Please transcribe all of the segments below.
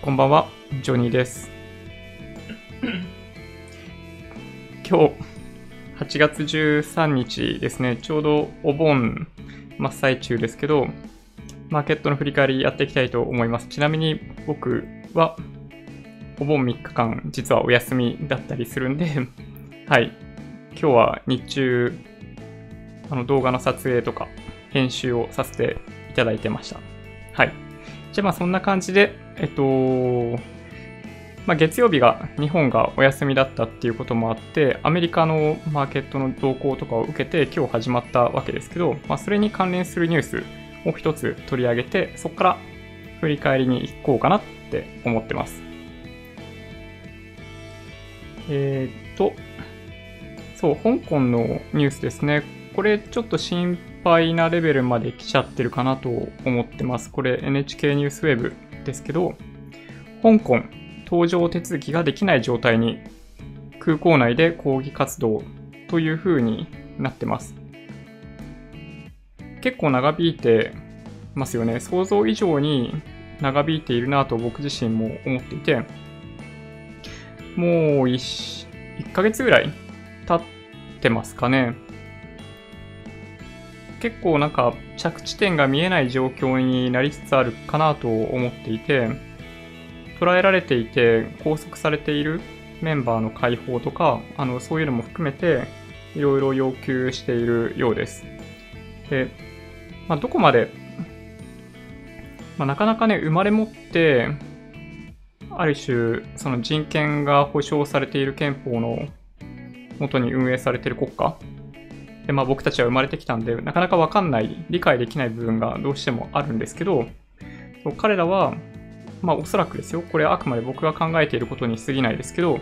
こんばんは、ジョニーです。今日、8月13日ですね、ちょうどお盆真っ最中ですけど、マーケットの振り返りやっていきたいと思います。ちなみに僕は、お盆3日間、実はお休みだったりするんで、はい、今日は日中、あの動画の撮影とか編集をさせていただいてました。はい。じゃあまあそんな感じで、えっと、まあ、月曜日が日本がお休みだったっていうこともあって、アメリカのマーケットの動向とかを受けて今日始まったわけですけど、まあ、それに関連するニュースを一つ取り上げて、そこから振り返りに行こうかなって思ってます。えーっと、そう、香港のニュースですね。これちょっと心配なレベルまで来ちゃってるかなと思ってます。これ NHK ニュースウェブですけど、香港、搭乗手続きができない状態に空港内で抗議活動という風になってます。結構長引いてますよね。想像以上に長引いているなと僕自身も思っていて、もう 1, 1ヶ月ぐらい経ってますかね。結構なんか着地点が見えない状況になりつつあるかなと思っていて、捉えられていて拘束されているメンバーの解放とか、あのそういうのも含めていろいろ要求しているようです。で、まあ、どこまで、まあ、なかなかね、生まれ持って、ある種、その人権が保障されている憲法の元に運営されている国家で、まあ、僕たちは生まれてきたんで、なかなかわかんない、理解できない部分がどうしてもあるんですけど、彼らは、まあ、おそらくですよ、これはあくまで僕が考えていることに過ぎないですけど、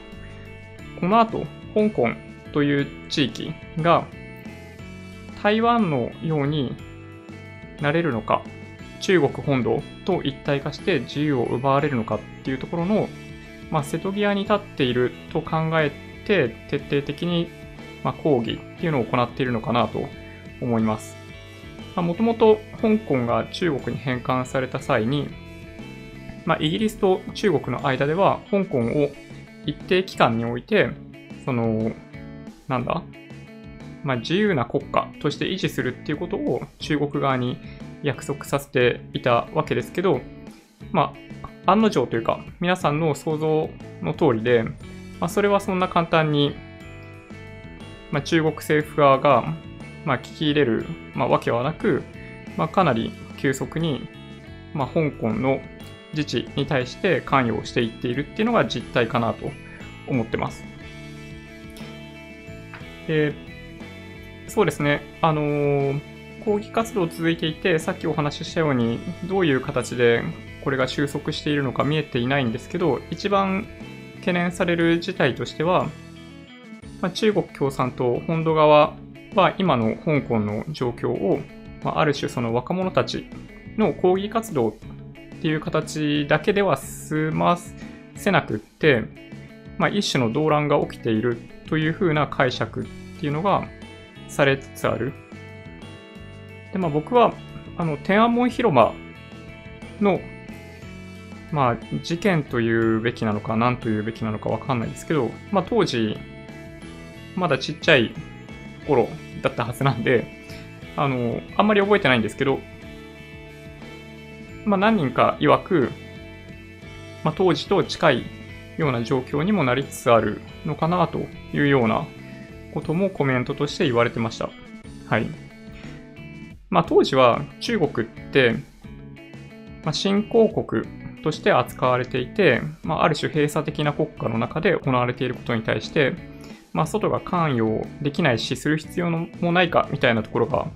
この後、香港という地域が台湾のようになれるのか、中国本土と一体化して自由を奪われるのかっていうところの、まあ、瀬戸際に立っていると考えて、徹底的にまあ、抗議っていうのを行っているのかなと思います。もともと香港が中国に返還された際に、まあ、イギリスと中国の間では香港を一定期間において、その、なんだ、まあ、自由な国家として維持するっていうことを中国側に約束させていたわけですけど、まあ、案の定というか、皆さんの想像の通りで、まあ、それはそんな簡単にまあ、中国政府側が、まあ、聞き入れる、まあ、わけはなく、まあ、かなり急速に、まあ、香港の自治に対して関与をしていっているっていうのが実態かなと思ってます。でそうですね、あのー、抗議活動続いていて、さっきお話ししたように、どういう形でこれが収束しているのか見えていないんですけど、一番懸念される事態としては、まあ、中国共産党本土側は今の香港の状況を、まあ、ある種その若者たちの抗議活動っていう形だけでは済ませなくって、まあ、一種の動乱が起きているというふうな解釈っていうのがされつつある。で、まあ僕は、あの、天安門広場の、まあ事件というべきなのか何というべきなのかわかんないですけど、まあ当時、まだちっちゃい頃だったはずなんで、あの、あんまり覚えてないんですけど、まあ何人か曰く、まあ当時と近いような状況にもなりつつあるのかなというようなこともコメントとして言われてました。はい。まあ当時は中国って、まあ、新興国として扱われていて、まあある種閉鎖的な国家の中で行われていることに対して、まあ、外が関与できないし、する必要もないかみたいなところが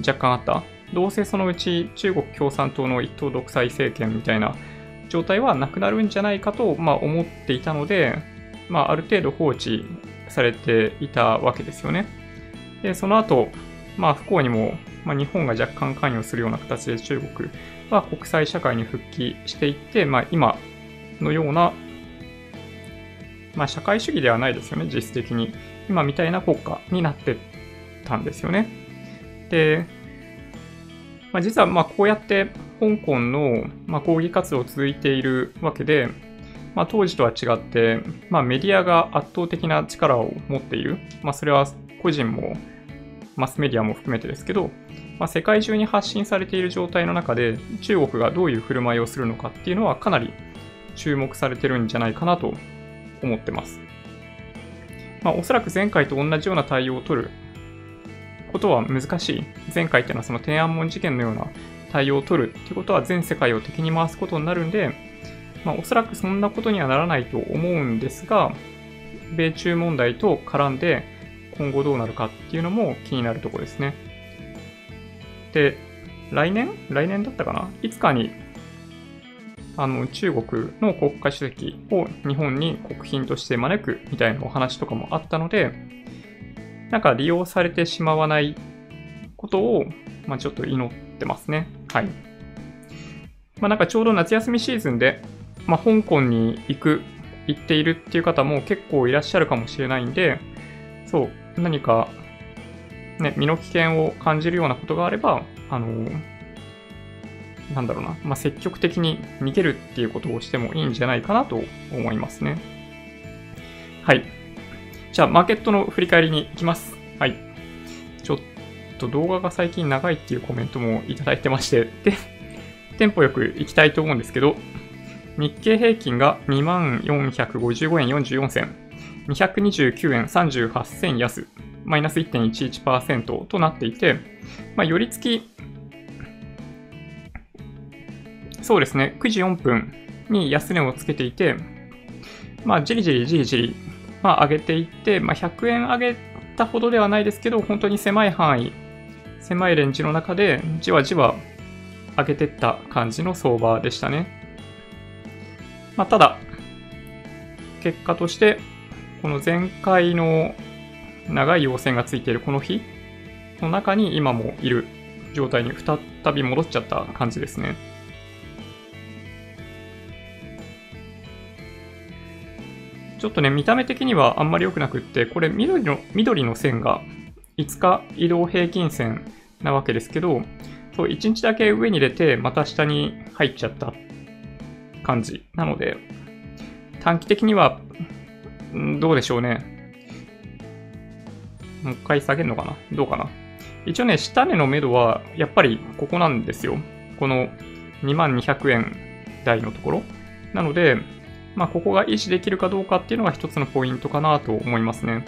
若干あった。どうせそのうち中国共産党の一党独裁政権みたいな状態はなくなるんじゃないかと、まあ、思っていたので、まあ、ある程度放置されていたわけですよね。で、その後、まあ、不幸にも、まあ、日本が若干関与するような形で中国は国際社会に復帰していって、まあ、今のようなまあ、社会主義ではないですよね、実質的に。今みたいな国家になってたんですよね。で、まあ、実はまこうやって香港の、まあ、抗議活動続いているわけで、まあ、当時とは違って、まあ、メディアが圧倒的な力を持っている。まあ、それは個人もマスメディアも含めてですけど、まあ、世界中に発信されている状態の中で中国がどういう振る舞いをするのかっていうのはかなり注目されてるんじゃないかなと思ってます。まあ、おそらく前回と同じような対応を取ることは難しい。前回っていうのはその天安門事件のような対応を取るっていうことは全世界を敵に回すことになるんで、まあ、おそらくそんなことにはならないと思うんですが、米中問題と絡んで今後どうなるかっていうのも気になるところですね。で、来年？来年だったかな？いつかにあの中国の国家主席を日本に国賓として招くみたいなお話とかもあったので、なんか利用されてしまわないことを、まあ、ちょっと祈ってますね。はい。まあ、なんかちょうど夏休みシーズンで、まあ、香港に行く、行っているっていう方も結構いらっしゃるかもしれないんで、そう、何か、ね、身の危険を感じるようなことがあれば、あのーなんだろうな、まあ、積極的に逃げるっていうことをしてもいいんじゃないかなと思いますね。はい。じゃあ、マーケットの振り返りに行きます。はい。ちょっと動画が最近長いっていうコメントもいただいてまして、で、テンポよく行きたいと思うんですけど、日経平均が2455円44銭、229円38銭安、マイナス1.11%となっていて、まあ、寄り付きそうですね、9時4分に安値をつけていて、まあ、じりじりじりじり、まあ、上げていって、まあ、100円上げたほどではないですけど、本当に狭い範囲、狭いレンジの中で、じわじわ上げていった感じの相場でしたね。まあ、ただ、結果として、この前回の長い陽線がついているこの日の中に今もいる状態に再び戻っちゃった感じですね。ちょっとね、見た目的にはあんまり良くなくって、これ緑の、緑の線が5日移動平均線なわけですけど、そう、1日だけ上に出て、また下に入っちゃった感じ。なので、短期的には、どうでしょうね。もう一回下げるのかな？どうかな？一応ね、下値の目処は、やっぱりここなんですよ。この2200円台のところ。なので、まあ、ここが維持できるかどうかっていうのが一つのポイントかなと思いますね。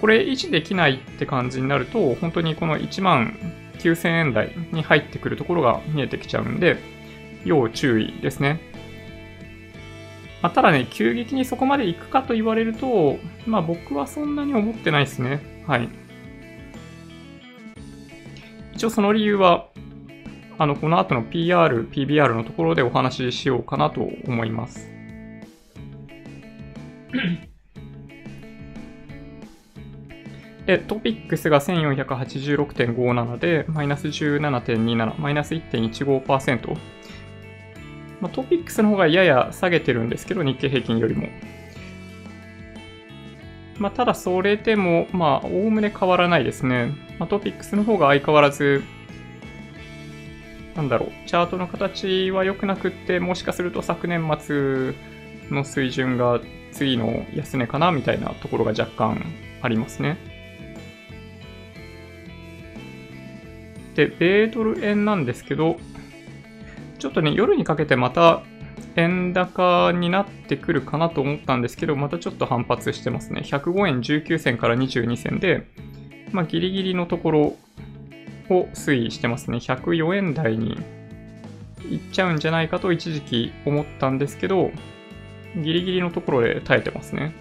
これ維持できないって感じになると、本当にこの1万9000円台に入ってくるところが見えてきちゃうんで、要注意ですね。まあ、ただね、急激にそこまで行くかと言われると、まあ僕はそんなに思ってないですね。はい。一応その理由は、あの、この後の PR、PBR のところでお話ししようかなと思います。で、トピックスが1486.57で、マイナス17.27、マイナス1.15%。まあ、トピックスの方がやや下げてるんですけど、日経平均よりも。まあ、ただそれでも、まあ、おおむね変わらないですね。まあ、トピックスの方が相変わらず、なんだろう、チャートの形は良くなくって、もしかすると昨年末の水準が次の安値かなみたいなところが若干ありますね。で、米ドル円なんですけど、ちょっとね、夜にかけてまた円高になってくるかなと思ったんですけど、またちょっと反発してますね。105円19銭から22銭で、まあ、ギリギリのところを推移してますね。104円台に行っちゃうんじゃないかと一時期思ったんですけど、ギリギリのところで耐えてますね。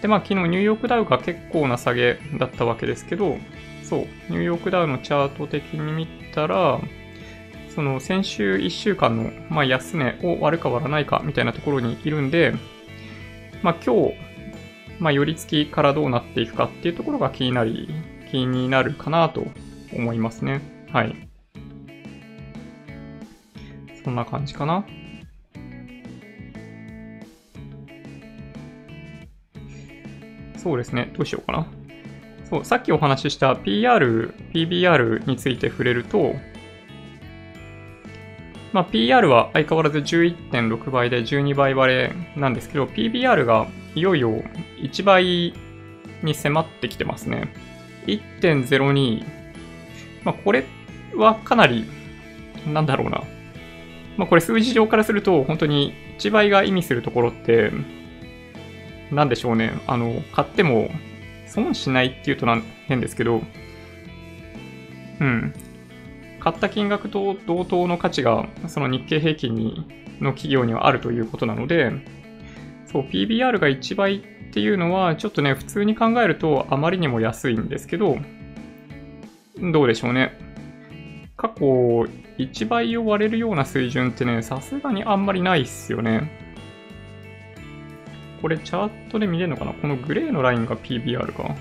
で、まあ昨日ニューヨークダウが結構な下げだったわけですけど、そう、ニューヨークダウのチャート的に見たら、その先週1週間の、まあ、安値を割るか割らないかみたいなところにいるんで、まあ今日、まあ寄り付きからどうなっていくかっていうところが気になり、気になるかなと思いますね。はい。そんな感じかな。そうですね。どうしようかな。そう、さっきお話しした PR、PBR について触れると、まあ、PR は相変わらず11.6倍で12倍割れなんですけど、PBR がいよいよ1倍に迫ってきてますね。1.02。まあ、これっはかなり、なんだろうな。まあ、これ数字上からすると、本当に1倍が意味するところって、なんでしょうね。あの、買っても損しないっていうとな変ですけど、うん。買った金額と同等の価値が、その日経平均にの企業にはあるということなので、そう、PBR が1倍っていうのは、ちょっとね、普通に考えるとあまりにも安いんですけど、どうでしょうね。過去1倍を割れるような水準ってね、さすがにあんまりないっすよね。これチャートで見れるのかな？このグレーのラインが PBR か？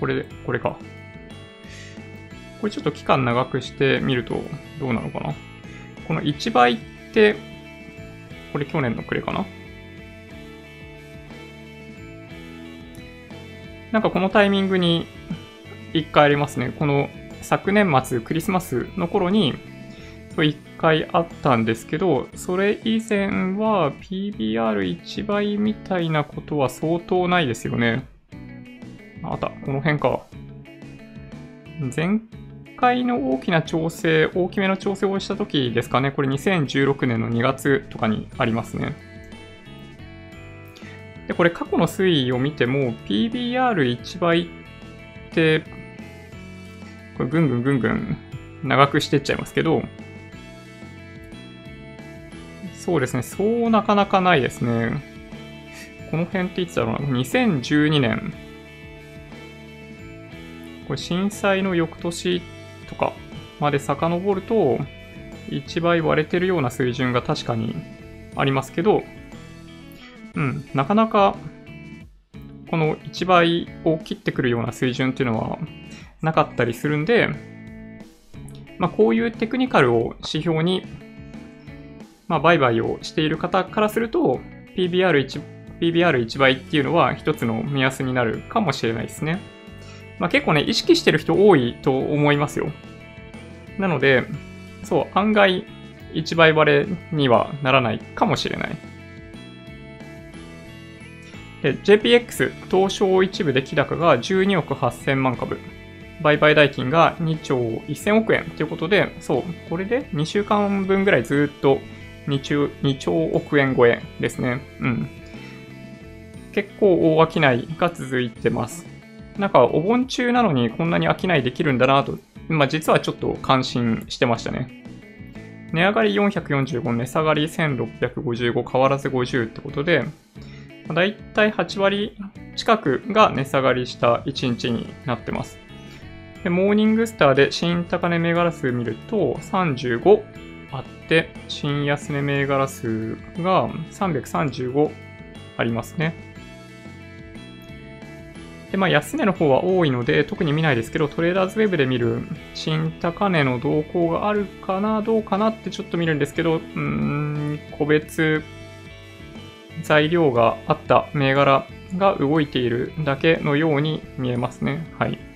これで、これか。これちょっと期間長くしてみるとどうなのかな？この1倍って、これ去年の暮れかな？なんかこのタイミングに1回ありますね。この昨年末クリスマスの頃に1回あったんですけど、それ以前は PBR1 倍みたいなことは相当ないですよね。あった、この辺か。前回の大きな調整、大きめの調整をした時ですかね。これ2016年の2月とかにありますね。で、これ過去の推移を見ても PBR1 倍って、これぐんぐんぐんぐん長くしてっちゃいますけど、そうですね、そうなかなかないですね。この辺っていつだろうな、2012年。これ震災の翌年とかまで遡ると、1倍割れてるような水準が確かにありますけど、うん、なかなかこの1倍を切ってくるような水準っていうのはなかったりするんで、まあ、こういうテクニカルを指標にまあ、売買をしている方からすると、PBR1、PBR1 倍っていうのは一つの目安になるかもしれないですね。まあ、結構ね、意識してる人多いと思いますよ。なので、そう、案外、1倍割れにはならないかもしれない。JPX 東証一部で木高が12億8000万株。売買代金が2兆1000億円ということで、そう、これで2週間分ぐらいずっと2兆 ,2 兆億円超えですね。うん。結構大商いが続いてます。なんかお盆中なのにこんなに商いできるんだなと、まあ実はちょっと感心してましたね。値上がり445、値下がり1655、変わらず50ってことで、だいたい8割近くが値下がりした1日になってます。でモーニングスターで新高値銘柄数見ると35、あって、新安値銘柄数が335ありますね。で、まあ、安値の方は多いので、特に見ないですけど、トレーダーズウェブで見る新高値の動向があるかな、どうかなってちょっと見るんですけど、うーん、個別材料があった銘柄が動いているだけのように見えますね。はい。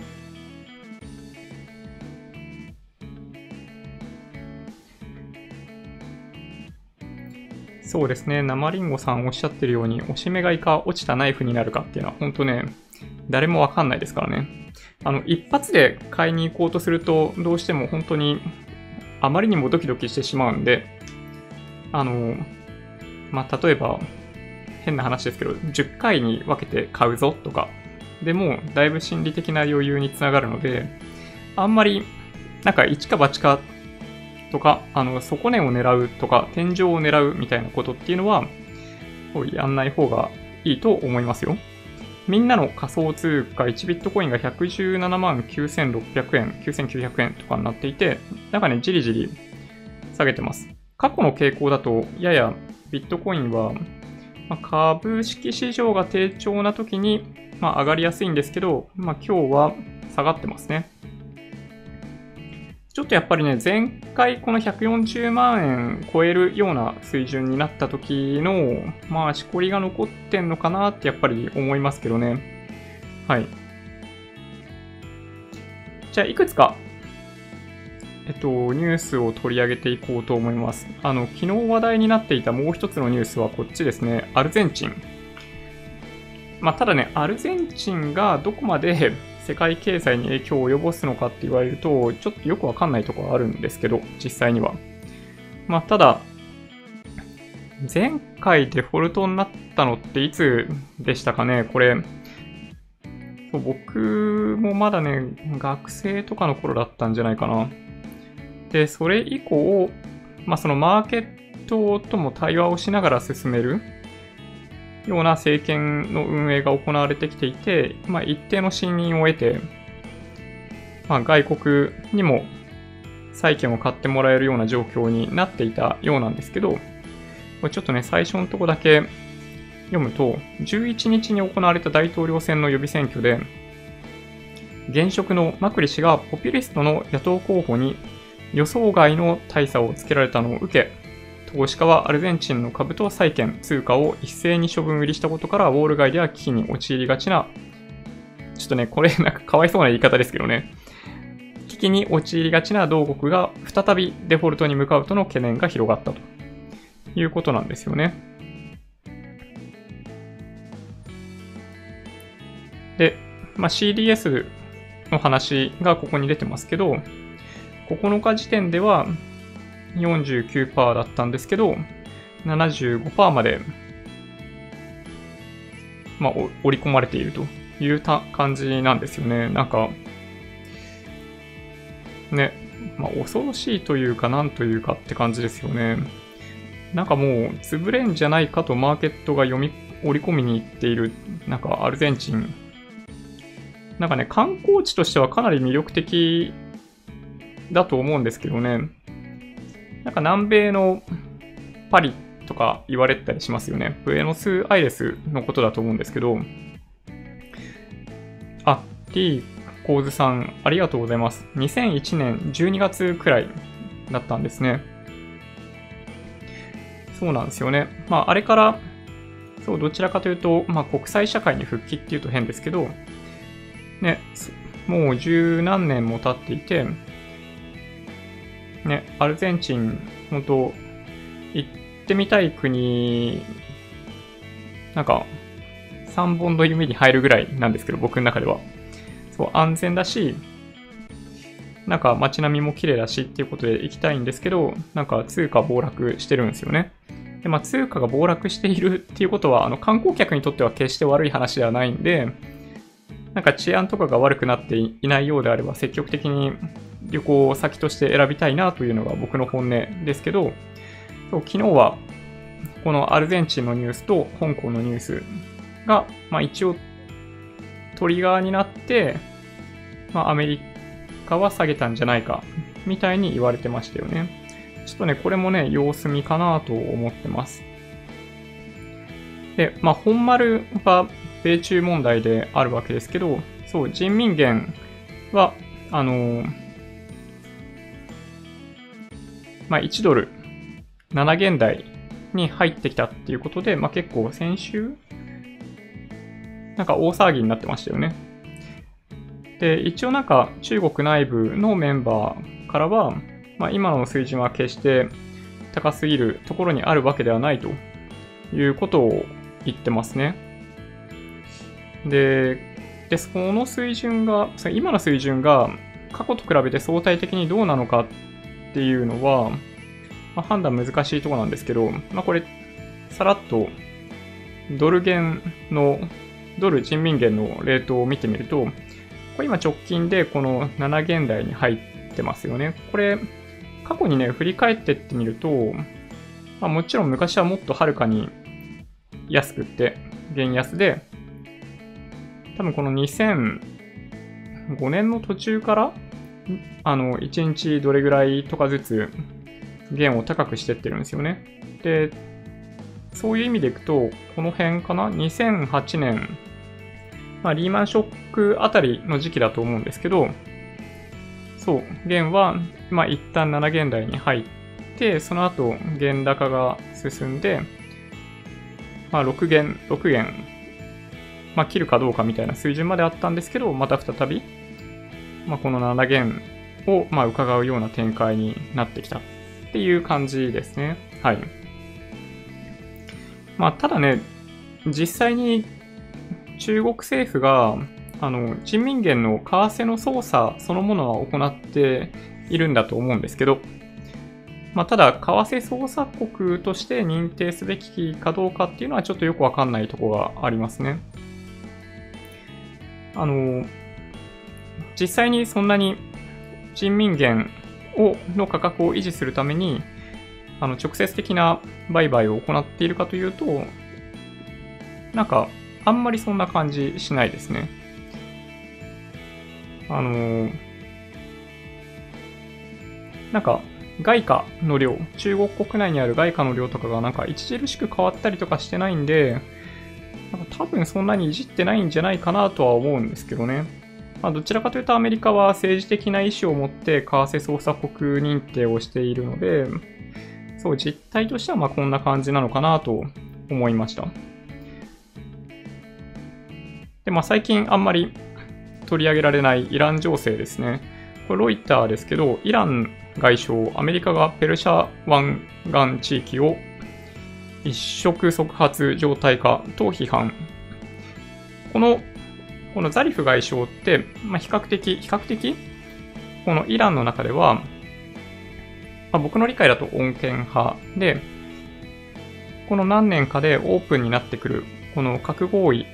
そうですね、生りんごさんおっしゃってるように、押し目買いか落ちたナイフになるかっていうのは、本当ね、誰もわかんないですからね。あの、一発で買いに行こうとすると、どうしても本当に、あまりにもドキドキしてしまうんで、あの、まあ、例えば、変な話ですけど、10回に分けて買うぞとか、でも、だいぶ心理的な余裕につながるので、あんまり、なんか一か八かとか、あの、底値を狙うとか、天井を狙うみたいなことっていうのは、やんない方がいいと思いますよ。みんなの仮想通貨1ビットコインが117万9600円、9900円とかになっていて、なんかね、じりじり下げてます。過去の傾向だと、ややビットコインは、まあ、株式市場が低調な時に、まあ、上がりやすいんですけど、まあ、今日は下がってますね。ちょっとやっぱりね、前回この140万円超えるような水準になった時の、まあ、しこりが残ってんのかなってやっぱり思いますけどね。はい。じゃあ、いくつか、えっと、ニュースを取り上げていこうと思います。あの、昨日話題になっていたもう一つのニュースはこっちですね。アルゼンチン。まあ、ただね、アルゼンチンがどこまで世界経済に影響を及ぼすのかって言われると、ちょっとよくわかんないところあるんですけど、実際には。まあ、ただ、前回デフォルトになったのっていつでしたかね？これ、僕もまだね、学生とかの頃だったんじゃないかな。で、それ以降、まあ、そのマーケットとも対話をしながら進めるような政権の運営が行われてきていて、まあ、一定の信任を得て、まあ、外国にも債券を買ってもらえるような状況になっていたようなんですけど、これちょっとね、最初のとこだけ読むと、11日に行われた大統領選の予備選挙で、現職のマクリ氏がポピュリストの野党候補に予想外の大差をつけられたのを受け、投資家はアルゼンチンの株と債券、通貨を一斉に処分売りしたことから、ウォール街では危機に陥りがちな、ちょっとね、これなんかかわいそうな言い方ですけどね、危機に陥りがちな同国が再びデフォルトに向かうとの懸念が広がったということなんですよね。で、まあ、CDS の話がここに出てますけど、9日時点では49%だったんですけど、75%まで、まあ、織り込まれているという感じなんですよね。なんか、ね、まあ、恐ろしいというか、なんというかって感じですよね。なんかもう、潰れんじゃないかとマーケットが読み、織り込みに行っている、なんかアルゼンチン。なんかね、観光地としてはかなり魅力的だと思うんですけどね。なんか南米のパリとか言われたりしますよね。ブエノスアイレスのことだと思うんですけど、あ、T コーズさん、ありがとうございます。2001年12月くらいだったんですね。そうなんですよね。まあ、あれから、そう、どちらかというと、まあ、国際社会に復帰っていうと変ですけど、ね、もう十何年も経っていて、ね、アルゼンチン、本当行ってみたい国、なんか、3本の夢に入るぐらいなんですけど、僕の中では。そう、安全だし、なんか街並みも綺麗だしっていうことで行きたいんですけど、なんか通貨暴落してるんですよね。で、まあ通貨が暴落しているっていうことは、あの観光客にとっては決して悪い話ではないんで、なんか治安とかが悪くなっていないようであれば積極的に旅行先として選びたいなというのが僕の本音ですけど、そう昨日はこのアルゼンチンのニュースと香港のニュースが、まあ、一応トリガーになって、まあ、アメリカは下げたんじゃないかみたいに言われてましたよね。ちょっとね、これもね、様子見かなと思ってます。で、まあ、本丸は米中問題であるわけですけど、そう、人民元は、あのーまあ、1ドル7元台に入ってきたっていうことで、まあ、結構先週なんか大騒ぎになってましたよね。で、一応なんか中国内部のメンバーからは、まあ、今の水準は決して高すぎるところにあるわけではないということを言ってますね。で、でその水準が、今の水準が過去と比べて相対的にどうなのかっていうのは、まあ、判断難しいとこなんですけど、まあ、これ、さらっとドル元の、ドル人民元のレートを見てみると、これ今直近でこの7元台に入ってますよね。これ、過去にね、振り返ってってみると、まあ、もちろん昔はもっとはるかに安くって、元安で、多分この2005年の途中からあの、1日どれぐらいとかずつ弦を高くしてってるんですよね。で、そういう意味でいくと、この辺かな ?2008 年、まあ、リーマンショックあたりの時期だと思うんですけど、そう、弦は、まあ、一旦7弦台に入って、その後、弦高が進んで、まあ、6弦、6弦、まあ、切るかどうかみたいな水準まであったんですけど、また再びまあ、この7弦を、まあ、伺うような展開になってきたっていう感じですね。はい。まあ、ただね、実際に中国政府が、あの、人民元の為替の操作そのものは行っているんだと思うんですけど、まあ、ただ、為替操作国として認定すべきかどうかっていうのはちょっとよくわかんないところがありますね。あの、実際にそんなに人民元をの価格を維持するために、あの直接的な売買を行っているかというと、なんか、あんまりそんな感じしないですね。あのなんか、外貨の量、中国国内にある外貨の量とかがなんか著しく変わったりとかしてないんで、なんか多分そんなにいじってないんじゃないかなとは思うんですけどね。まあ、どちらかというとアメリカは政治的な意思を持って為替操作国認定をしているので、そう、実態としてはまこんな感じなのかなと思いました。で、まあ最近あんまり取り上げられないイラン情勢ですね。これロイターですけど、イラン外相、アメリカがペルシャ湾岸地域を一触即発状態化と批判。この、このザリフ外相って、まあ、比較的、比較的、このイランの中では、まあ、僕の理解だと穏健派で、この何年かでオープンになってくる、この核合意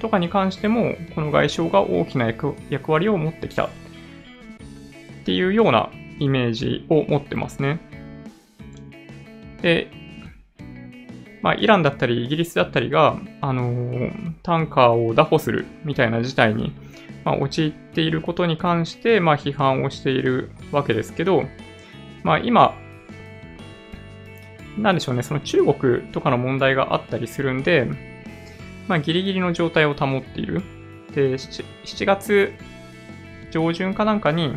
とかに関しても、この外相が大きな役割を持ってきたっていうようなイメージを持ってますね。で、まあ、イランだったりイギリスだったりが、あのー、タンカーを拿捕するみたいな事態に、まあ、陥っていることに関して、まあ、批判をしているわけですけど、まあ、今、なんでしょうね、その中国とかの問題があったりするんで、まあ、ギリギリの状態を保っている。で、7月上旬かなんかに、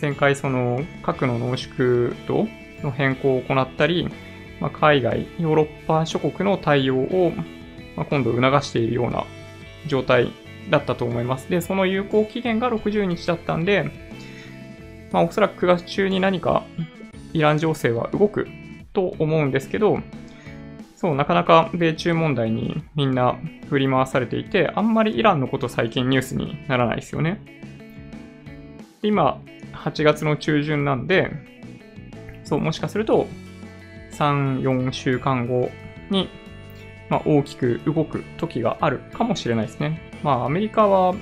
前回その核の濃縮度の変更を行ったり、まあ、海外、ヨーロッパ諸国の対応を、まあ、今度促しているような状態だったと思います。で、その有効期限が60日だったんで、まあ、おそらく9月中に何かイラン情勢は動くと思うんですけど、そう、なかなか米中問題にみんな振り回されていて、あんまりイランのこと最近ニュースにならないですよね。今、8月の中旬なんで、そう、もしかすると、3、4週間後に、まあ、大きく動く時があるかもしれないですね。まあ、アメリカは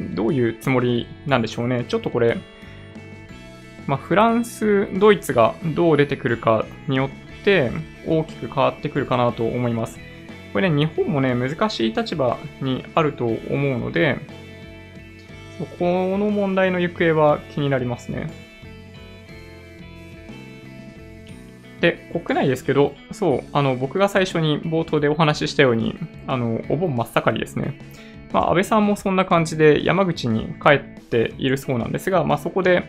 どういうつもりなんでしょうね。ちょっとこれ、まあ、フランス、ドイツがどう出てくるかによって大きく変わってくるかなと思います。これね、日本もね、難しい立場にあると思うので、この問題の行方は気になりますね。で、国内ですけど、そう、あの、僕が最初に冒頭でお話ししたように、あの、お盆真っ盛りですね。まあ、安倍さんもそんな感じで山口に帰っているそうなんですが、まあ、そこで、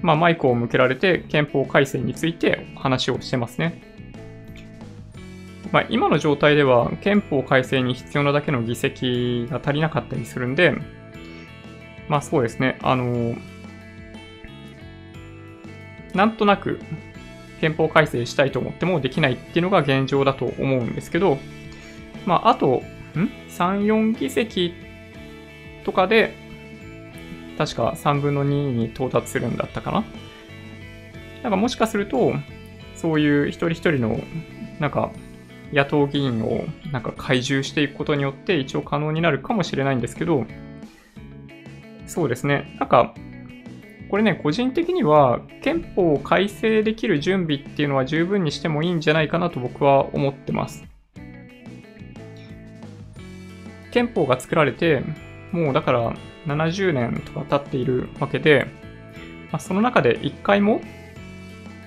まあ、マイクを向けられて憲法改正について話をしてますね。まあ、今の状態では憲法改正に必要なだけの議席が足りなかったりするんで、まあそうですね、あのなんとなく憲法改正したいと思ってもできないっていうのが現状だと思うんですけど、まああと、ん ?3、4議席とかで、確か3分の2に到達するんだったかな？なんかもしかすると、そういう一人一人の、なんか、野党議員をなんか懐柔していくことによって一応可能になるかもしれないんですけど、そうですね。なんか、これね、個人的には憲法を改正できる準備っていうのは十分にしてもいいんじゃないかなと僕は思ってます。憲法が作られて、もうだから70年とか経っているわけで、まあ、その中で一回も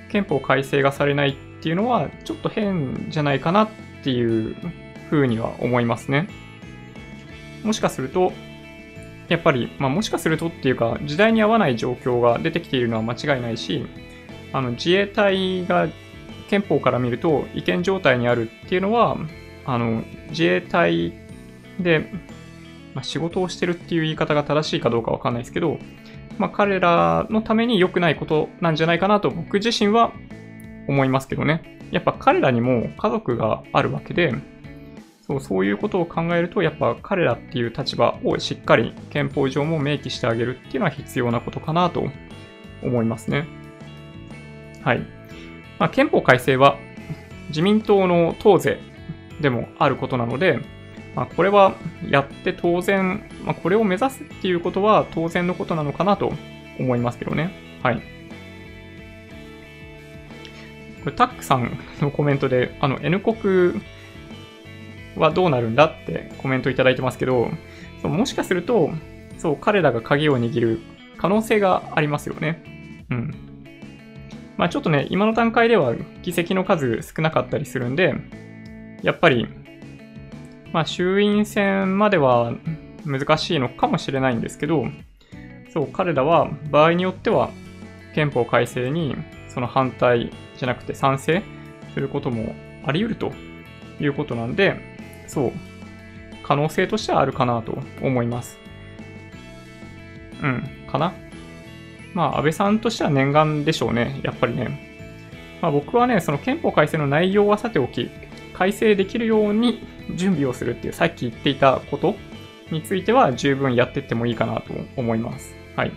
憲法改正がされないっていうのはちょっと変じゃないかなっていうふうには思いますね。もしかすると、やっぱり、まあ、もしかするとっていうか、時代に合わない状況が出てきているのは間違いないし、あの自衛隊が憲法から見ると違憲状態にあるっていうのは、あの自衛隊でまあ、仕事をしてるっていう言い方が正しいかどうかわかんないですけど、まあ、彼らのために良くないことなんじゃないかなと僕自身は思いますけどね。やっぱ彼らにも家族があるわけで、そうそういうことを考えると、やっぱ彼らっていう立場をしっかり憲法上も明記してあげるっていうのは必要なことかなと思いますね。はい。まあ、憲法改正は自民党の党是でもあることなので、まあ、これはやって当然、まあ、これを目指すっていうことは当然のことなのかなと思いますけどね。はい。これ、タックさんのコメントで、あの、N 国はどうなるんだってコメントいただいてますけど、そうもしかすると、そう、彼らが鍵を握る可能性がありますよね。うん。まあちょっとね、今の段階では議席の数少なかったりするんで、やっぱり、まあ衆院選までは難しいのかもしれないんですけど、そう、彼らは場合によっては憲法改正にその反対じゃなくて賛成することもあり得るということなんで、そう、可能性としてはあるかなと思います。うん、かな？まあ、安倍さんとしては念願でしょうね、やっぱりね。まあ、僕はね、その憲法改正の内容はさておき、改正できるように準備をするっていう、さっき言っていたことについては十分やってってもいいかなと思います。はい。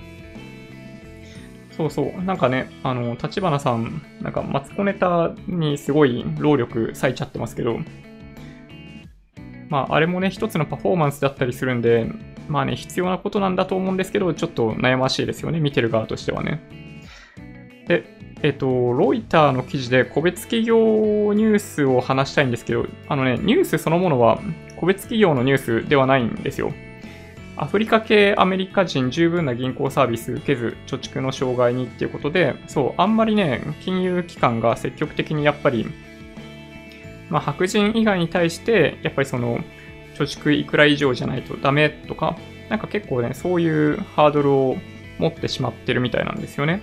そうそう。なんかね、あの、立花さん、なんかマツコネタにすごい労力割いちゃってますけど、まあ、あれもね、一つのパフォーマンスだったりするんで、まあね、必要なことなんだと思うんですけど、ちょっと悩ましいですよね、見てる側としてはね。で、えっと、ロイターの記事で個別企業ニュースを話したいんですけど、あのね、ニュースそのものは個別企業のニュースではないんですよ。アフリカ系アメリカ人十分な銀行サービス受けず貯蓄の障害にっていうことで、そう、あんまりね、金融機関が積極的にやっぱり、まあ、白人以外に対して、やっぱりその、貯蓄いくら以上じゃないとダメとか、なんか結構ね、そういうハードルを持ってしまってるみたいなんですよね。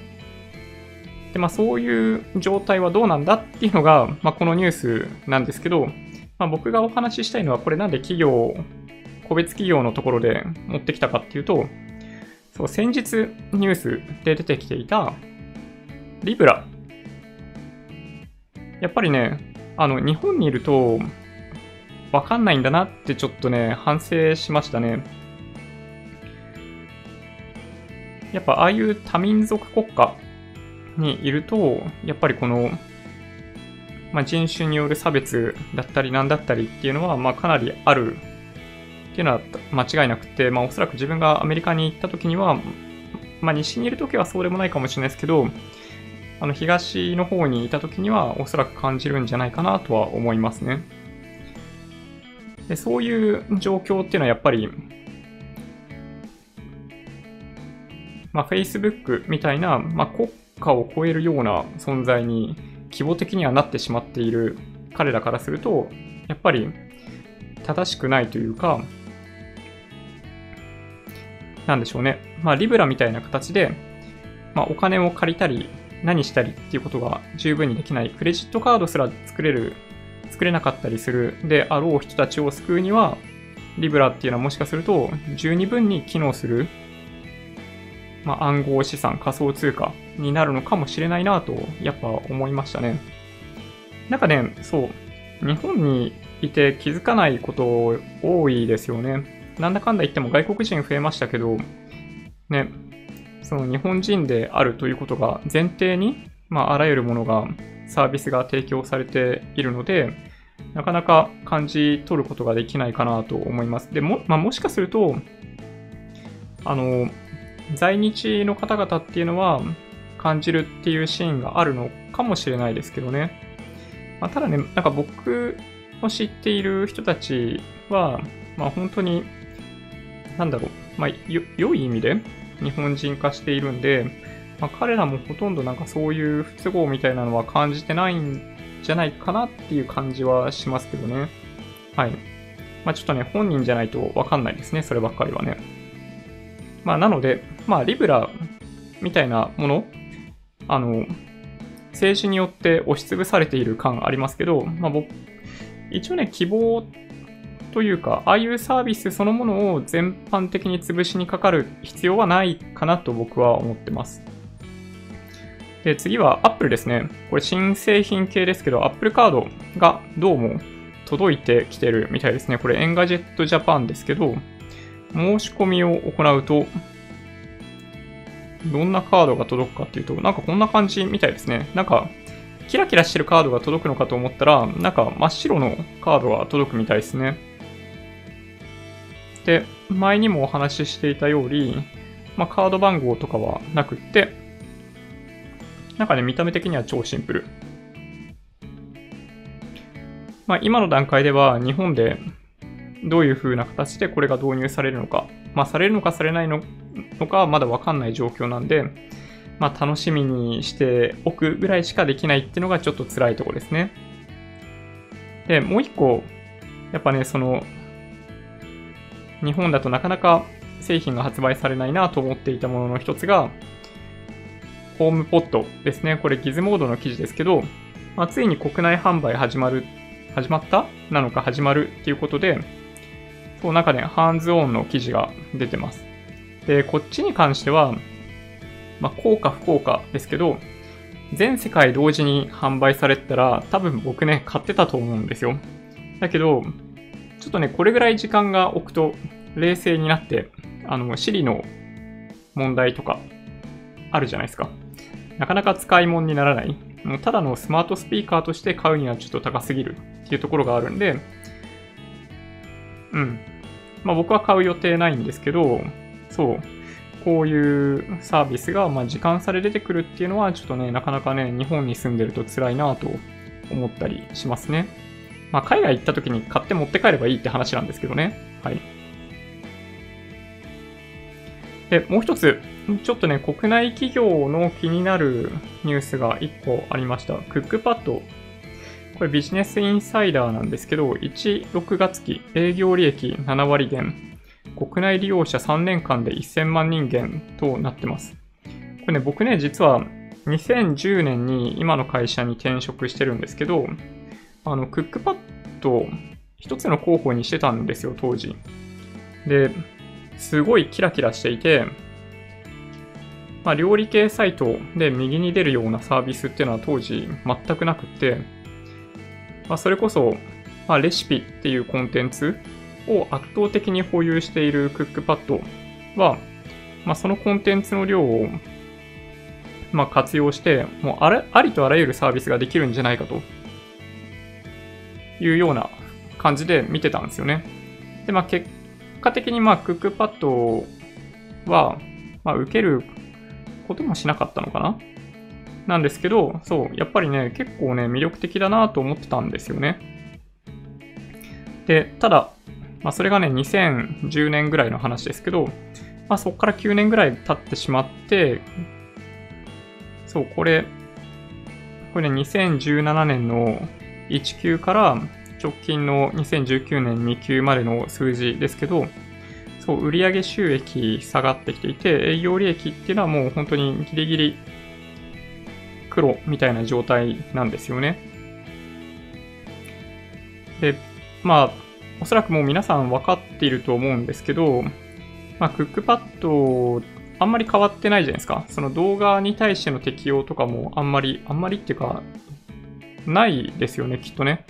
で、まあそういう状態はどうなんだっていうのが、まあこのニュースなんですけど、まあ僕がお話ししたいのはこれなんで企業、個別企業のところで持ってきたかっていうと、そう、先日ニュースで出てきていたリブラ。やっぱりね、あの、日本にいると、わかんないんだなってちょっとね、反省しましたね。やっぱああいう多民族国家にいると、やっぱりこの、まあ、人種による差別だったりなんだったりっていうのは、まあ、かなりあるっていうのは間違いなくて、まあ、おそらく自分がアメリカに行った時には、まあ、西にいる時はそうでもないかもしれないですけど、あの東の方にいた時にはおそらく感じるんじゃないかなとは思いますね。でそういう状況っていうのはやっぱり、まあ、Facebook みたいな、まあ、国家を超えるような存在に規模的にはなってしまっている彼らからすると、やっぱり正しくないというか、なんでしょうね。まあ、リブラみたいな形で、まあ、お金を借りたり、何したりっていうことが十分にできない、クレジットカードすら作れる作れなかったりするであろう人たちを救うには、リブラっていうのはもしかすると十二分に機能する、まあ、暗号資産、仮想通貨になるのかもしれないなと、やっぱ思いましたね。なんかね、そう、日本にいて気づかないこと多いですよね。なんだかんだ言っても外国人増えましたけど、ね、その日本人であるということが前提に、まあ、あらゆるものが、サービスが提供されているので、なかなか感じ取ることができないかなと思います。でも、まあ、もしかすると、あの、在日の方々っていうのは感じるっていうシーンがあるのかもしれないですけどね。まあ、ただね、なんか僕の知っている人たちは、まあ本当に、なんだろう、まあ、良い意味で日本人化しているんで、まあ、彼らもほとんどなんかそういう不都合みたいなのは感じてないんじゃないかなっていう感じはしますけどね。はい。まあちょっとね、本人じゃないとわかんないですね、そればっかりはね。まあなので、まあリブラみたいなもの、あの、政治によって押しつぶされている感ありますけど、まあ僕、一応ね、希望というか、ああいうサービスそのものを全般的に潰しにかかる必要はないかなと僕は思ってます。で、次は Apple ですね。これ新製品系ですけど、Apple カードがどうも届いてきてるみたいですね。これ Engadget Japan ですけど、申し込みを行うと、どんなカードが届くかっていうと、なんかこんな感じみたいですね。なんか、キラキラしてるカードが届くのかと思ったら、なんか真っ白のカードが届くみたいですね。で、前にもお話ししていたように、まあ、カード番号とかはなくって、なんかね、見た目的には超シンプル。まあ、今の段階では日本でどういう風な形でこれが導入されるのか、まあ、されるのかされないのかはまだわかんない状況なんで、まあ、楽しみにしておくぐらいしかできないっていうのがちょっと辛いところですね。で、もう一個、やっぱね、その、日本だとなかなか製品が発売されないなと思っていたものの一つが、ホームポットですね。これギズモードの記事ですけど、まあ、ついに国内販売始まる、始まった？なのか始まる？っていうことで、そう、なんかね、ハンズオンの記事が出てます。で、こっちに関しては、まあ、効果不効果ですけど、全世界同時に販売されてたら、多分僕ね、買ってたと思うんですよ。だけど、ちょっとね、これぐらい時間が置くと、冷静になって、あの、シリの問題とか、あるじゃないですか。なかなか使い物にならない。もうただのスマートスピーカーとして買うにはちょっと高すぎるっていうところがあるんで、うん。まあ僕は買う予定ないんですけど、そう。こういうサービスが、まあ、時間差で出てくるっていうのは、ちょっとね、なかなかね、日本に住んでると辛いなと思ったりしますね。まあ、海外行った時に買って持って帰ればいいって話なんですけどね。はい。で、もう一つ、ちょっとね、国内企業の気になるニュースが一個ありました。クックパッド。これビジネスインサイダーなんですけど、1、6月期営業利益7割減。国内利用者3年間で1000万人減となってます。これね、僕ね、実は2010年に今の会社に転職してるんですけど、あの、クックパッド一つの候補にしてたんですよ、当時。で、すごいキラキラしていて、まあ、料理系サイトで右に出るようなサービスっていうのは当時全くなくって、まあ、それこそ、まあ、レシピっていうコンテンツを圧倒的に保有しているクックパッドは、まあ、そのコンテンツの量を、まあ、活用して、もうあれありとあらゆるサービスができるんじゃないかというような感じで見てたんですよね。で、まあ、結果的に、まあ、クックパッドは、まあ、受けることもしなかったのかななんですけど、そう、やっぱりね、結構ね、魅力的だなと思ってたんですよね。で、ただ、まあ、それがね、2010年ぐらいの話ですけど、まあ、そこから9年ぐらい経ってしまって、そう、これ、これね、2017年の1級から直近の2019年2級までの数字ですけど、そう、売上収益下がってきていて、営業利益っていうのはもう本当にギリギリ黒みたいな状態なんですよね。で、まあ、おそらくもう皆さん分かっていると思うんですけど、まあ、クックパッド、あんまり変わってないじゃないですか。その動画に対しての適用とかもあんまり、あんまりっていうか、ないですよね、きっとね。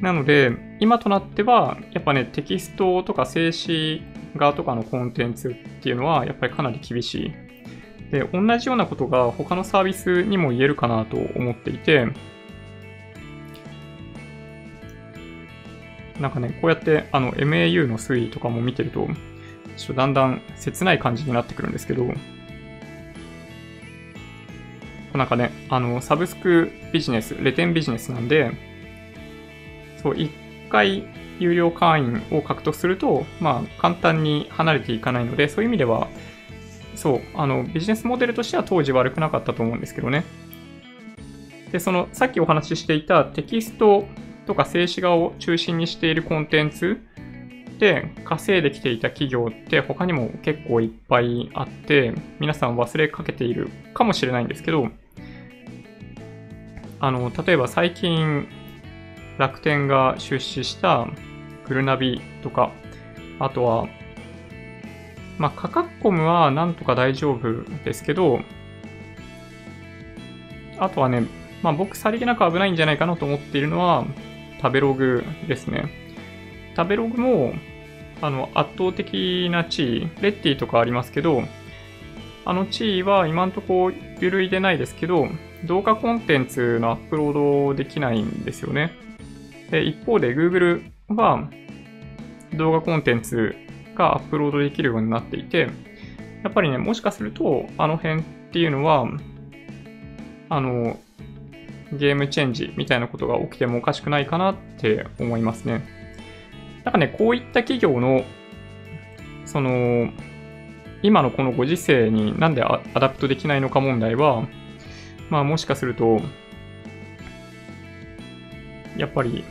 なので、今となっては、やっぱね、テキストとか静止画とかのコンテンツっていうのは、やっぱりかなり厳しい。で、同じようなことが他のサービスにも言えるかなと思っていて、なんかね、こうやってあの MAU の推移とかも見てると、ちょっとだんだん切ない感じになってくるんですけど、なんかね、あの、サブスクビジネス、レテンビジネスなんで、そう、一回有料会員を獲得すると、まあ、簡単に離れていかないので、そういう意味では、そう、あの、ビジネスモデルとしては当時悪くなかったと思うんですけどね。で、その、さっきお話ししていたテキストとか静止画を中心にしているコンテンツで稼いできていた企業って他にも結構いっぱいあって皆さん忘れかけているかもしれないんですけどあの例えば最近楽天が出資したグルナビとか、あとは、まあ、カカッコムはなんとか大丈夫ですけど、あとはね、まあ、僕さりげなく危ないんじゃないかなと思っているのは、食べログですね。食べログも、あの、圧倒的な地位、レッティとかありますけど、あの地位は今んとこ揺るいでないですけど、動画コンテンツのアップロードできないんですよね。で、一方で Google は動画コンテンツがアップロードできるようになっていて、やっぱりね、もしかするとあの辺っていうのは、あの、ゲームチェンジみたいなことが起きてもおかしくないかなって思いますね。なんかね、こういった企業の、その、今のこのご時世になんで adapt できないのか問題は、まあもしかすると、やっぱり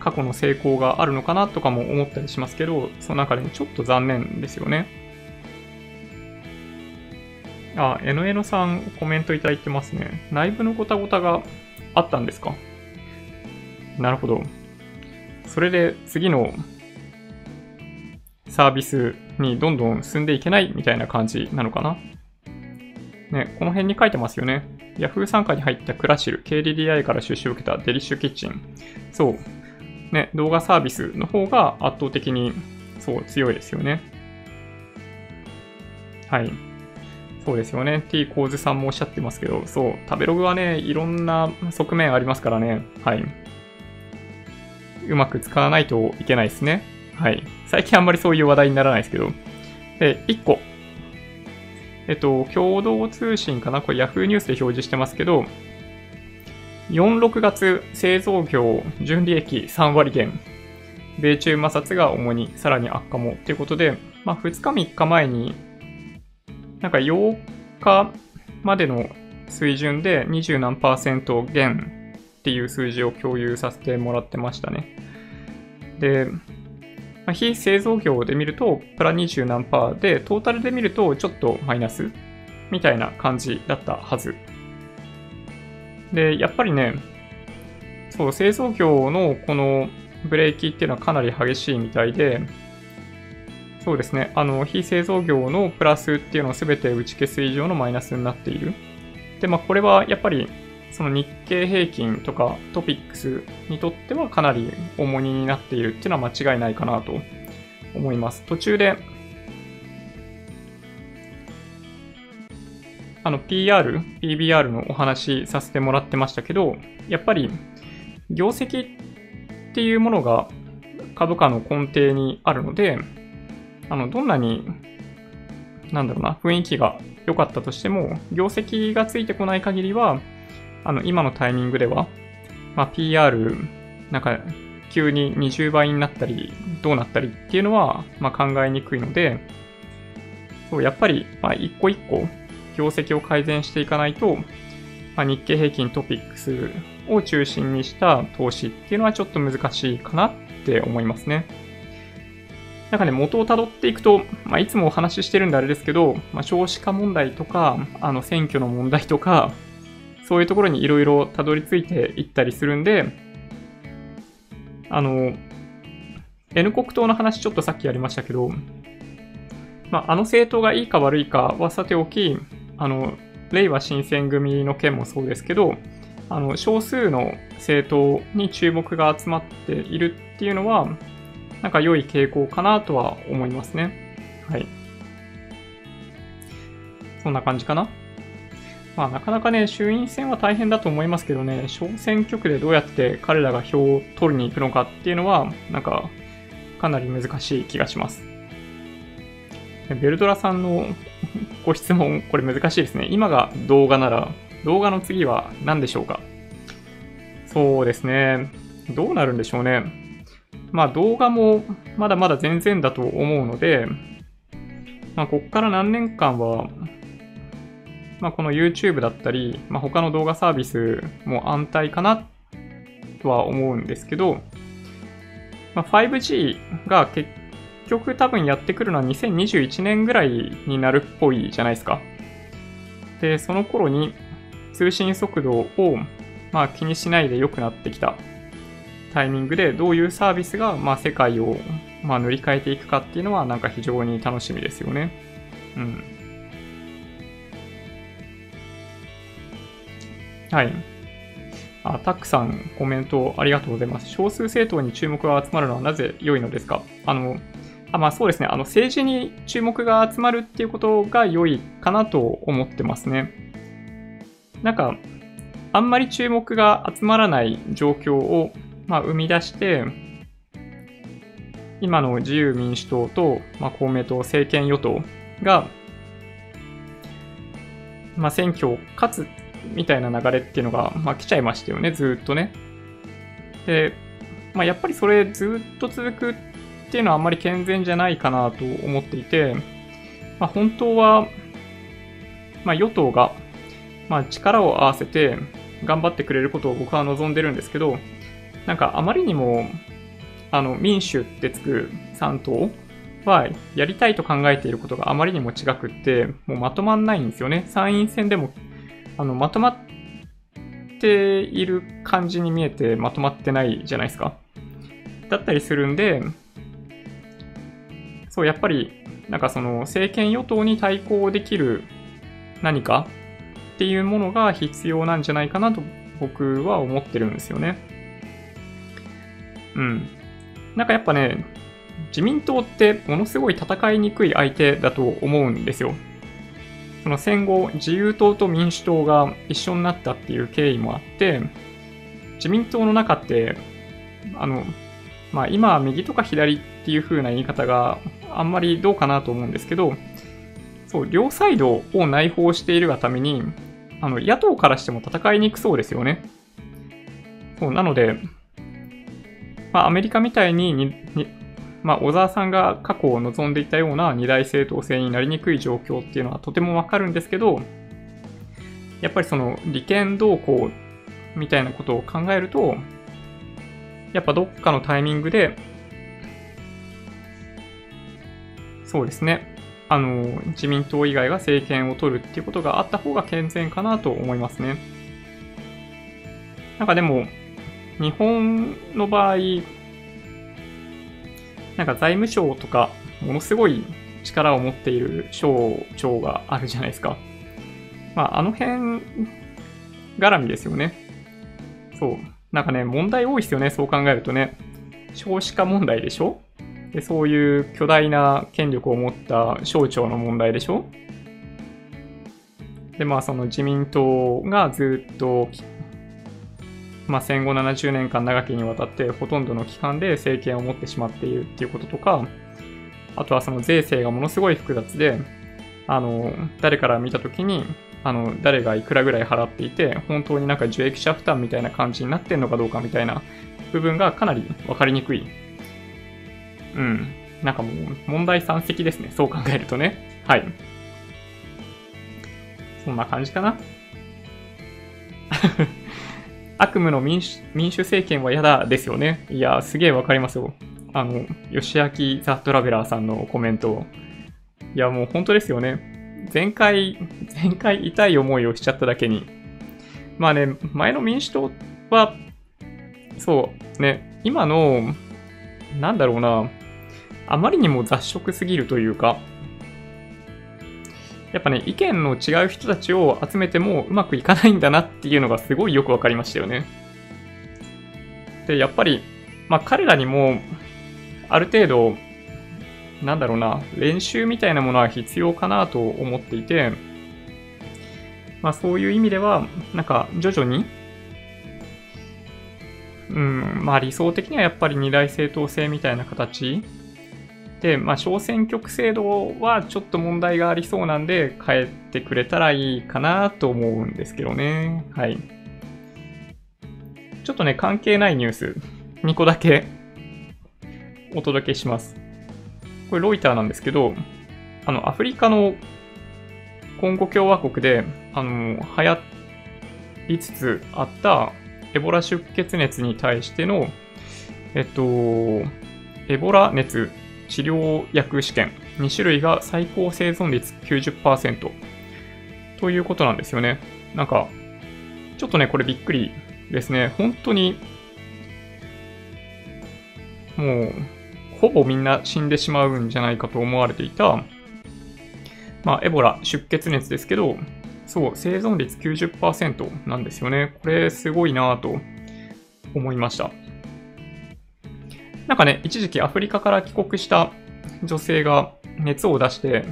過去の成功があるのかなとかも思ったりしますけど、その中でもちょっと残念ですよね。あ、えのえのさんコメントいただいてますね。内部のごたごたがあったんですか？なるほど。それで次のサービスにどんどん進んでいけないみたいな感じなのかな？ね、この辺に書いてますよね。Yahoo 参加に入ったクラシル、KDDI から出資を受けたデリッシュキッチン。そう。ね、動画サービスの方が圧倒的に、そう、強いですよね。はい。そうですよね。T 構図さんもおっしゃってますけど、そう、食べログはね、いろんな側面ありますからね。はい。うまく使わないといけないですね。はい。最近あんまりそういう話題にならないですけど。で、1個。えっと、共同通信かな？これ Yahoo ニュースで表示してますけど、4、6月製造業純利益3割減。米中摩擦が主にさらに悪化もということで、まあ、2日3日前に、なんか8日までの水準で20何パーセント減っていう数字を共有させてもらってましたね。で、まあ、非製造業で見るとプラ20何パーで、トータルで見るとちょっとマイナスみたいな感じだったはず。で、やっぱりね、そう、製造業のこのブレーキっていうのはかなり激しいみたいで、そうですね、あの、非製造業のプラスっていうのを全て打ち消す以上のマイナスになっている。で、まあ、これはやっぱりその日経平均とかトピックスにとってはかなり重荷になっているっていうのは間違いないかなと思います。途中で、あの PR、PBR のお話させてもらってましたけど、やっぱり業績っていうものが株価の根底にあるので、あの、どんなに、なんだろうな、雰囲気が良かったとしても、業績がついてこない限りは、あの、今のタイミングでは、まあ、PR、なんか、急に20倍になったり、どうなったりっていうのは、まあ、考えにくいので、そうやっぱり、まあ、一個一個、業績を改善していかないと、まあ、日経平均トピックスを中心にした投資っていうのはちょっと難しいかなって思いますね。なんかね、元をたどっていくと、まあ、いつもお話ししてるんであれですけど、まあ、少子化問題とか、あの、選挙の問題とか、そういうところにいろいろたどり着いていったりするんで、あの、N 国党の話ちょっとさっきやりましたけど、まあ、あの政党がいいか悪いかはさておき、あの、令和新選組の件もそうですけど、あの、少数の政党に注目が集まっているっていうのは、なんか良い傾向かなとは思いますね。はい。そんな感じかな。まあ、なかなかね、衆院選は大変だと思いますけどね、小選挙区でどうやって彼らが票を取りに行くのかっていうのは、なんか、かなり難しい気がします。ベルトラさんのご質問、これ難しいですね。今が動画なら、動画の次は何でしょうか？そうですね。どうなるんでしょうね。まあ動画もまだまだ全然だと思うので、まあこっから何年間はまあ、この YouTube だったり、まあ、他の動画サービスも安泰かなとは思うんですけど、まあ、5G が結局多分やってくるのは2021年ぐらいになるっぽいじゃないですか。で、その頃に通信速度を、まあ、気にしないで良くなってきた。タイミングでどういうサービスが、まあ、世界を、まあ、塗り替えていくかっていうのはなんか非常に楽しみですよね。うん。はい。あ、タックさんコメントありがとうございます。少数政党に注目が集まるのはなぜ良いのですか？あの、あまあそうですね。あの政治に注目が集まるっていうことが良いかなと思ってますね。なんか、あんまり注目が集まらない状況を、まあ、生み出して、今の自由民主党と、まあ、公明党、政権与党が、まあ、選挙を勝つみたいな流れっていうのが、まあ、来ちゃいましたよね、ずっとね。で、まあ、やっぱりそれずっと続くっていうのはあんまり健全じゃないかなと思っていて、まあ、本当は、まあ、与党が、まあ、力を合わせて頑張ってくれることを僕は望んでるんですけど、なんかあまりにも、あの、民主ってつく3党はやりたいと考えていることがあまりにも違くって、もうまとまんないんですよね。参院選でも、あの、まとまっている感じに見えてまとまってないじゃないですか。だったりするんで、そう、やっぱり、なんかその政権与党に対抗できる何かっていうものが必要なんじゃないかなと僕は思ってるんですよね。うん。なんかやっぱね、自民党ってものすごい戦いにくい相手だと思うんですよ。その戦後、自由党と民主党が一緒になったっていう経緯もあって、自民党の中って、あの、まあ今は右とか左っていう風な言い方があんまりどうかなと思うんですけど、そう、両サイドを内包しているがために、あの、野党からしても戦いにくそうですよね。そう、なので、まあ、アメリカみたいにに、にまあ、小沢さんが過去を望んでいたような二大政党制になりにくい状況っていうのはとてもわかるんですけど、やっぱりその利権動向みたいなことを考えると、やっぱどっかのタイミングで、そうですね、あの、自民党以外が政権を取るっていうことがあった方が健全かなと思いますね。なんかでも、日本の場合、なんか財務省とか、ものすごい力を持っている省庁があるじゃないですか。まあ、あの辺絡みですよね。そう。なんかね、問題多いですよね、そう考えるとね。少子化問題でしょ？で、そういう巨大な権力を持った省庁の問題でしょ？で、まあその自民党がずっと、まあ戦後70年間長きにわたってほとんどの期間で政権を持ってしまっているっていうこととか、あとはその税制がものすごい複雑で、あの、誰から見たときに、あの、誰がいくらぐらい払っていて、本当になんか受益者負担みたいな感じになってんのかどうかみたいな部分がかなり分かりにくいうん。なんかもう問題山積ですね。そう考えるとね。はい。そんな感じかな。悪夢の民主民主政権は嫌だですよね。いや、すげえわかりますよ。あの、吉明ザ・トラベラーさんのコメント。いや、もう本当ですよね。前回、前回痛い思いをしちゃっただけに。まあね、前の民主党は、そうね、今の、なんだろうな、あまりにも雑食すぎるというか、やっぱね、意見の違う人たちを集めてもうまくいかないんだなっていうのがすごいよくわかりましたよね。で、やっぱり、まあ彼らにも、ある程度、なんだろうな、練習みたいなものは必要かなと思っていて、まあそういう意味では、なんか徐々に、うん、まあ理想的にはやっぱり二大政党制みたいな形、まあ、小選挙区制度はちょっと問題がありそうなんで、変えてくれたらいいかなと思うんですけどね。はい。ちょっとね、関係ないニュース、2個だけお届けします。これロイターなんですけど、あの、アフリカのコンゴ共和国で、あの、流行りつつあったエボラ出血熱に対しての、えっと、エボラ熱治療薬試験2種類が最高生存率90%ということなんですよね。なんか、ちょっとね、これびっくりですね。本当に、もう、ほぼみんな死んでしまうんじゃないかと思われていた、まあ、エボラ出血熱ですけど、そう、生存率90%なんですよね。これすごいなぁと思いました。なんかね、一時期アフリカから帰国した女性が熱を出して、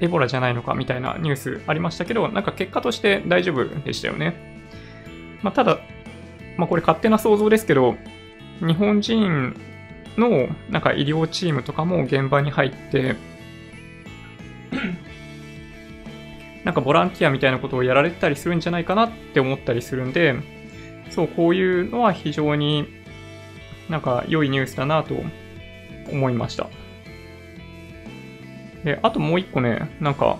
エボラじゃないのかみたいなニュースありましたけど、なんか結果として大丈夫でしたよね。まあ、ただ、まあ、これ勝手な想像ですけど、日本人のなんか医療チームとかも現場に入って なんかボランティアみたいなことをやられてたりするんじゃないかなって思ったりするんで、そう、こういうのは非常になんか良いニュースだなと思いました。で、あともう一個ね、なんか、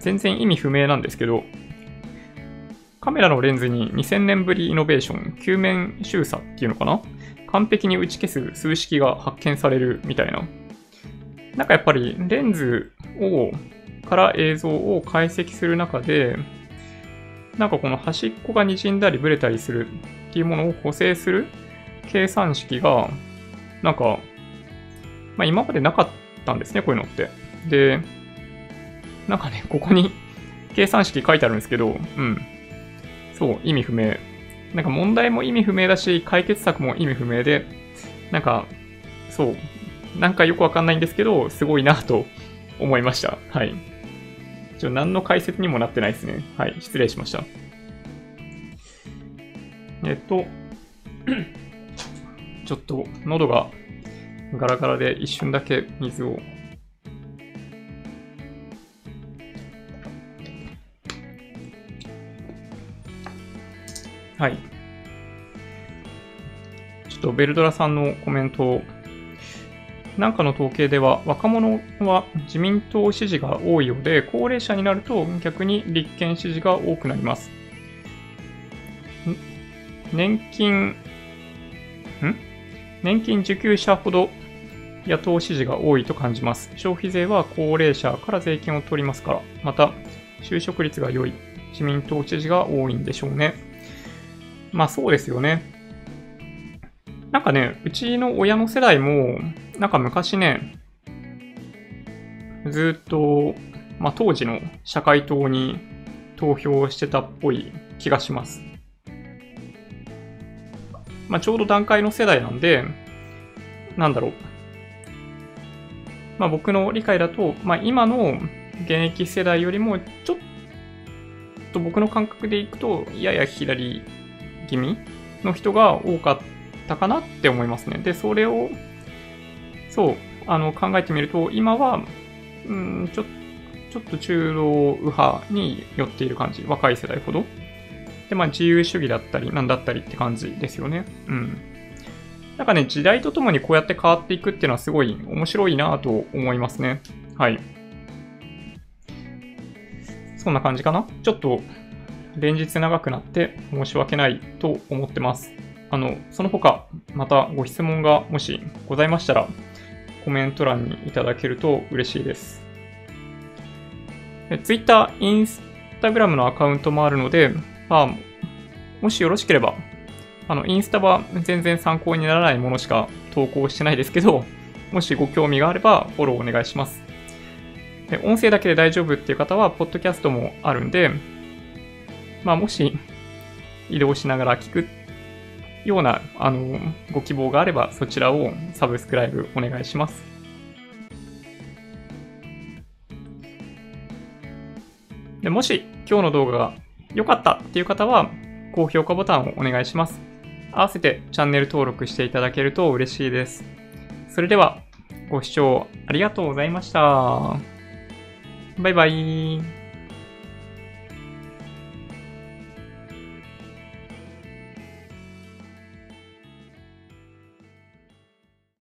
全然意味不明なんですけど、カメラのレンズに2000年ぶりイノベーション、球面収差っていうのかな？完璧に打ち消す数式が発見されるみたいな。なんかやっぱりレンズを、から映像を解析する中で、なんかこの端っこが滲んだりブレたりするっていうものを補正する計算式が、なんか、まあ今までなかったんですね、こういうのって。で、なんかね、ここに 計算式書いてあるんですけど、うん。そう、意味不明。なんか問題も意味不明だし、解決策も意味不明で、なんか、そう、なんかよくわかんないんですけど、すごいなと 思いました。はい。ちょ何の解説にもなってないですね。はい、失礼しました。えっと、ちょっと喉がガラガラで一瞬だけ水をはい。ちょっとベルドラさんのコメントを。なんかの統計では、若者は自民党支持が多いようで、高齢者になると逆に立憲支持が多くなります。年金、年金受給者ほど野党支持が多いと感じます。消費税は高齢者から税金を取りますから。また、就職率が良い自民党支持が多いんでしょうね。まあそうですよね。なんかね、うちの親の世代も、なんか昔ね、ずっと、まあ当時の社会党に投票してたっぽい気がします。まあちょうど段階の世代なんで、なんだろう。まあ僕の理解だと、まあ今の現役世代よりもちょっと僕の感覚でいくと、やや左気味の人が多かったかなって思いますね。で、それを、そう、あの、考えてみると、今は、うん、ちょっちょっと中道右派に寄っている感じ。若い世代ほど。で、まあ、自由主義だったり、なんだったりって感じですよね。うん。なんかね、時代とともにこうやって変わっていくっていうのはすごい面白いなと思いますね。はい。そんな感じかな？ちょっと連日長くなって申し訳ないと思ってます。あの、その他、またご質問がもしございましたら、コメント欄にいただけると嬉しいです。Twitter、Instagram のアカウントもあるので、まあ、もしよろしければ、あの、インスタは全然参考にならないものしか投稿してないですけど、もしご興味があればフォローお願いします。で音声だけで大丈夫っていう方は、ポッドキャストもあるんで、まあ、もし移動しながら聞くような、あの、ご希望があれば、そちらをサブスクライブお願いします。でもし、今日の動画が良かったっていう方は、高評価ボタンをお願いします。合わせてチャンネル登録していただけると嬉しいです。それでは、ご視聴ありがとうございました。バイバイ。